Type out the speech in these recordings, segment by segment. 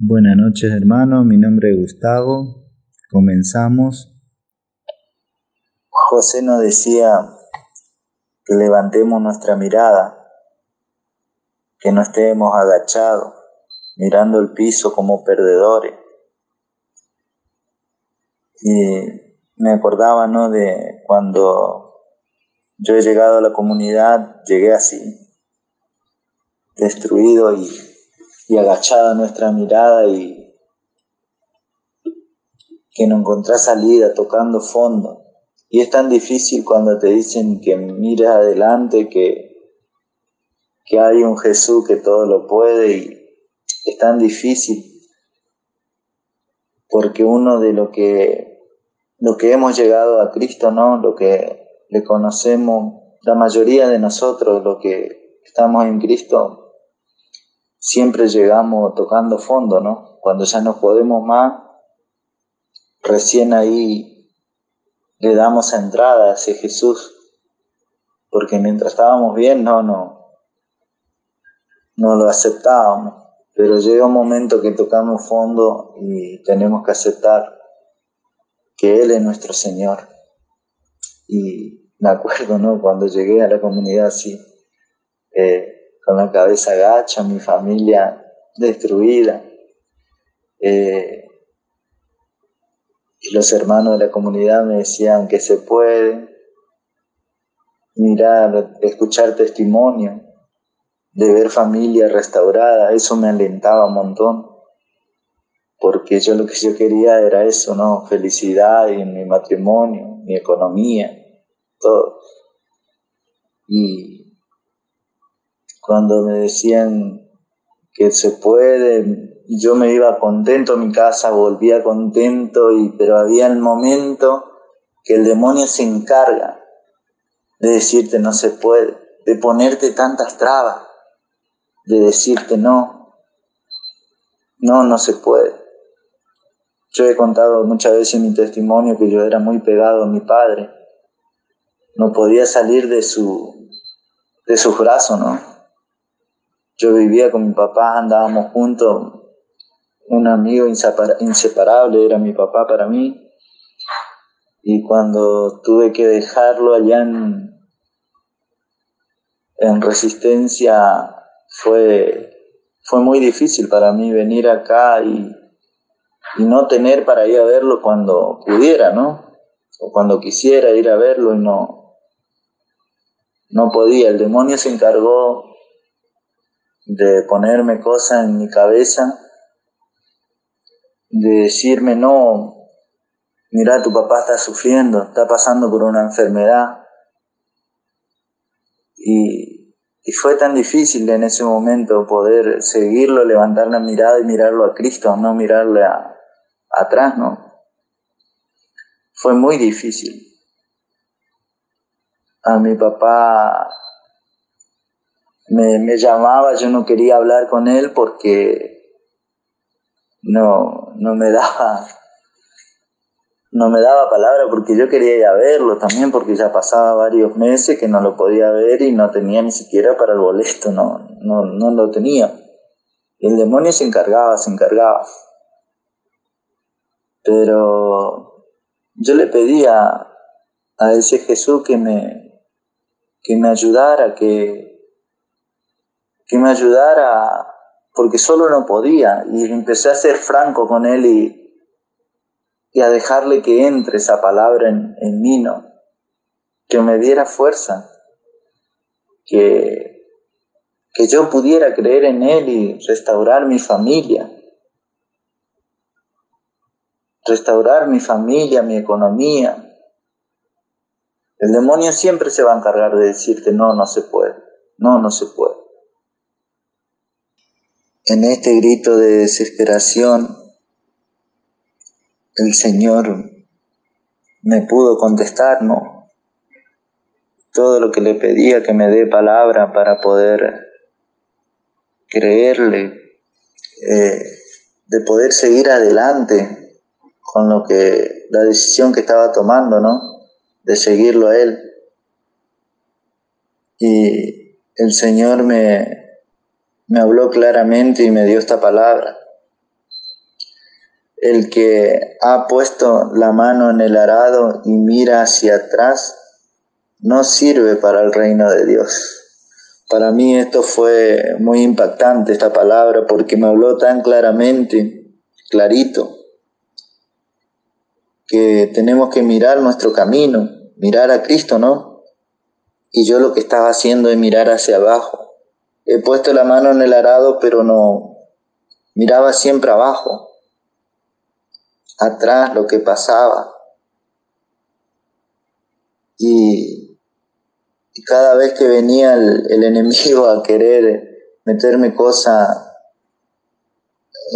Buenas noches hermanos, mi nombre es Gustavo. Comenzamos. José nos decía que levantemos nuestra mirada, que no estemos agachados, mirando el piso como perdedores. Y me acordaba, ¿no? De cuando yo he llegado a la comunidad, llegué así, destruido y, y agachada nuestra mirada y que no encontrás salida, tocando fondo. Y es tan difícil cuando te dicen que mires adelante, que, que hay un Jesús que todo lo puede y es tan difícil porque uno de lo que, lo que hemos llegado a Cristo, ¿no? Lo que le conocemos, la mayoría de nosotros, lo que estamos en Cristo, siempre llegamos tocando fondo, ¿no? Cuando ya no podemos más, recién ahí le damos entrada a ese Jesús, porque mientras estábamos bien, no, no, no lo aceptábamos, pero llega un momento que tocamos fondo y tenemos que aceptar que Él es nuestro Señor. Y me acuerdo, ¿no? Cuando llegué a la comunidad así, eh, con la cabeza gacha, mi familia destruida. Eh, y los hermanos de la comunidad me decían que se puede mirar, escuchar testimonio, de ver familia restaurada, eso me alentaba un montón, porque yo lo que yo quería era eso, ¿no? Felicidad en mi matrimonio, mi economía, todo. Y cuando me decían que se puede, yo me iba contento a mi casa, volvía contento, pero había el momento que el demonio se encarga de decirte no se puede, de ponerte tantas trabas, de decirte no, no, no se puede. Yo he contado muchas veces en mi testimonio que yo era muy pegado a mi padre, no podía salir de su, de sus brazos, ¿no? Yo vivía con mi papá, andábamos juntos, un amigo inseparable era mi papá para mí. Y cuando tuve que dejarlo allá en, en resistencia, fue, fue muy difícil para mí venir acá y, y no tener para ir a verlo cuando pudiera, ¿no? O cuando quisiera ir a verlo y no, no podía. El demonio se encargó de ponerme cosas en mi cabeza, de decirme, no, mira, tu papá está sufriendo, está pasando por una enfermedad. Y, y fue tan difícil en ese momento poder seguirlo, levantar la mirada y mirarlo a Cristo, no mirarle a, atrás, ¿no? Fue muy difícil. A mi papá me, llamaba, yo no quería hablar con él porque no, no me daba no me daba palabra porque yo quería ir a verlo también porque ya pasaba varios meses que no lo podía ver y no tenía ni siquiera para el boleto, no, no, no lo tenía. El demonio se encargaba, se encargaba. Pero yo le pedía a ese Jesús que me, que me ayudara, que, que me ayudara, porque solo no podía, y empecé a ser franco con él y, y a dejarle que entre esa palabra en, en mí, ¿no? que me diera fuerza, que, que yo pudiera creer en él y restaurar mi familia, restaurar mi familia, mi economía. El demonio siempre se va a encargar de decirte, no, no se puede, no, no se puede. En este grito de desesperación, el Señor me pudo contestar, ¿no? Todo lo que le pedía que me dé palabra para poder creerle, eh, de poder seguir adelante con lo que, la decisión que estaba tomando, ¿no? De seguirlo a Él. Y el Señor me, me habló claramente y me dio esta palabra. El que ha puesto la mano en el arado y mira hacia atrás no sirve para el reino de Dios. Para mí esto fue muy impactante, esta palabra, porque me habló tan claramente, clarito, que tenemos que mirar nuestro camino, mirar a Cristo, ¿no? Y yo lo que estaba haciendo es mirar hacia abajo. He puesto la mano en el arado, pero no miraba siempre abajo, atrás lo que pasaba. Y cada vez que venía el, enemigo a querer meterme cosas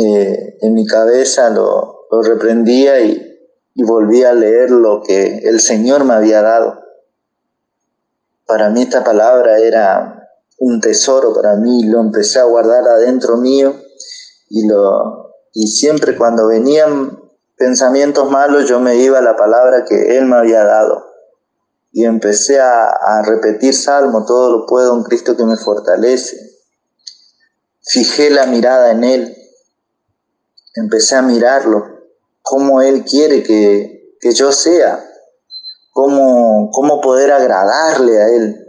eh, en mi cabeza, lo, reprendía y, y volvía a leer lo que el Señor me había dado. Para mí esta palabra era un tesoro para mí, lo empecé a guardar adentro mío y, lo, y siempre cuando venían pensamientos malos yo me iba a la palabra que Él me había dado y empecé a, repetir salmo, todo lo puedo en Cristo que me fortalece. Fijé la mirada en Él, empecé a mirarlo, cómo Él quiere que, que yo sea, cómo, cómo poder agradarle a Él.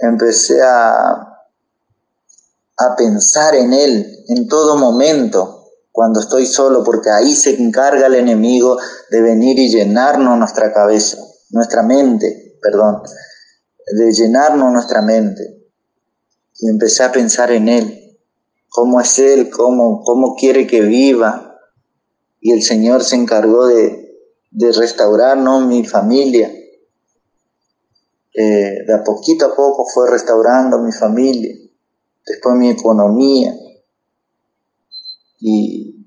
Empecé a, a pensar en Él en todo momento cuando estoy solo, porque ahí se encarga el enemigo de venir y llenarnos nuestra cabeza, nuestra mente, perdón, de llenarnos nuestra mente. Y empecé a pensar en Él, cómo es Él, cómo, cómo quiere que viva. Y el Señor se encargó de, de restaurarnos, mi familia. Eh, de a poquito a poco fue restaurando mi familia, después mi economía, y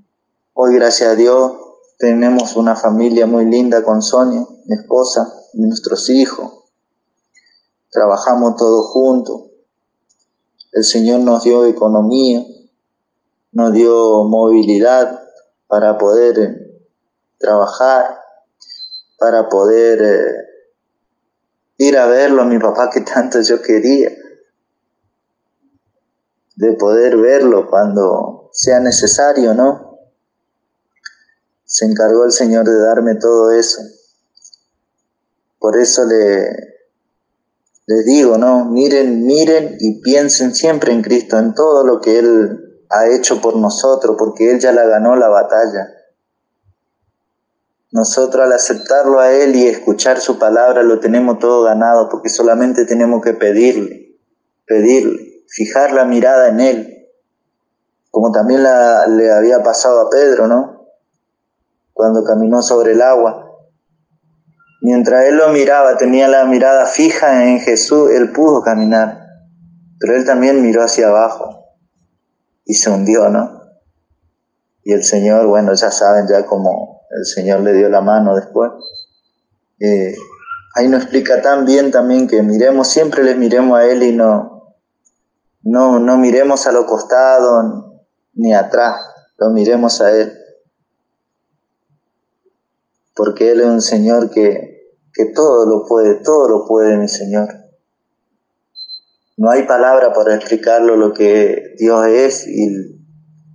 hoy, gracias a Dios, tenemos una familia muy linda con Sonia, mi esposa, y nuestros hijos. Trabajamos todos juntos. El Señor nos dio economía, nos dio movilidad para poder eh, trabajar, para poder eh, ir a verlo a mi papá que tanto yo quería, de poder verlo cuando sea necesario, ¿no? Se encargó el Señor de darme todo eso. Por eso le, les digo, ¿no? Miren, miren y piensen siempre en Cristo, en todo lo que Él ha hecho por nosotros, porque Él ya la ganó la batalla. Nosotros al aceptarlo a Él y escuchar su palabra lo tenemos todo ganado, porque solamente tenemos que pedirle, pedirle, fijar la mirada en Él como también le había pasado a Pedro, ¿no? Cuando caminó sobre el agua. Mientras él lo miraba, tenía la mirada fija en Jesús, él pudo caminar, pero él también miró hacia abajo y se hundió, ¿no? Y el Señor, bueno, ya saben ya cómo el Señor le dio la mano después. Eh, ahí nos explica tan bien también que miremos, siempre le miremos a Él y no, no, no miremos a lo costado, ni atrás, lo miremos a Él. Porque Él es un Señor que, que todo lo puede, todo lo puede, mi Señor. No hay palabra para explicarlo lo que Dios es y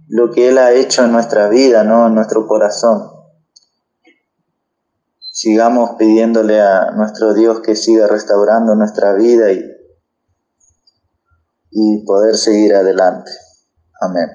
lo que Él ha hecho en nuestra vida, ¿no? en nuestro corazón. Sigamos pidiéndole a nuestro Dios que siga restaurando nuestra vida y, y poder seguir adelante. Amén.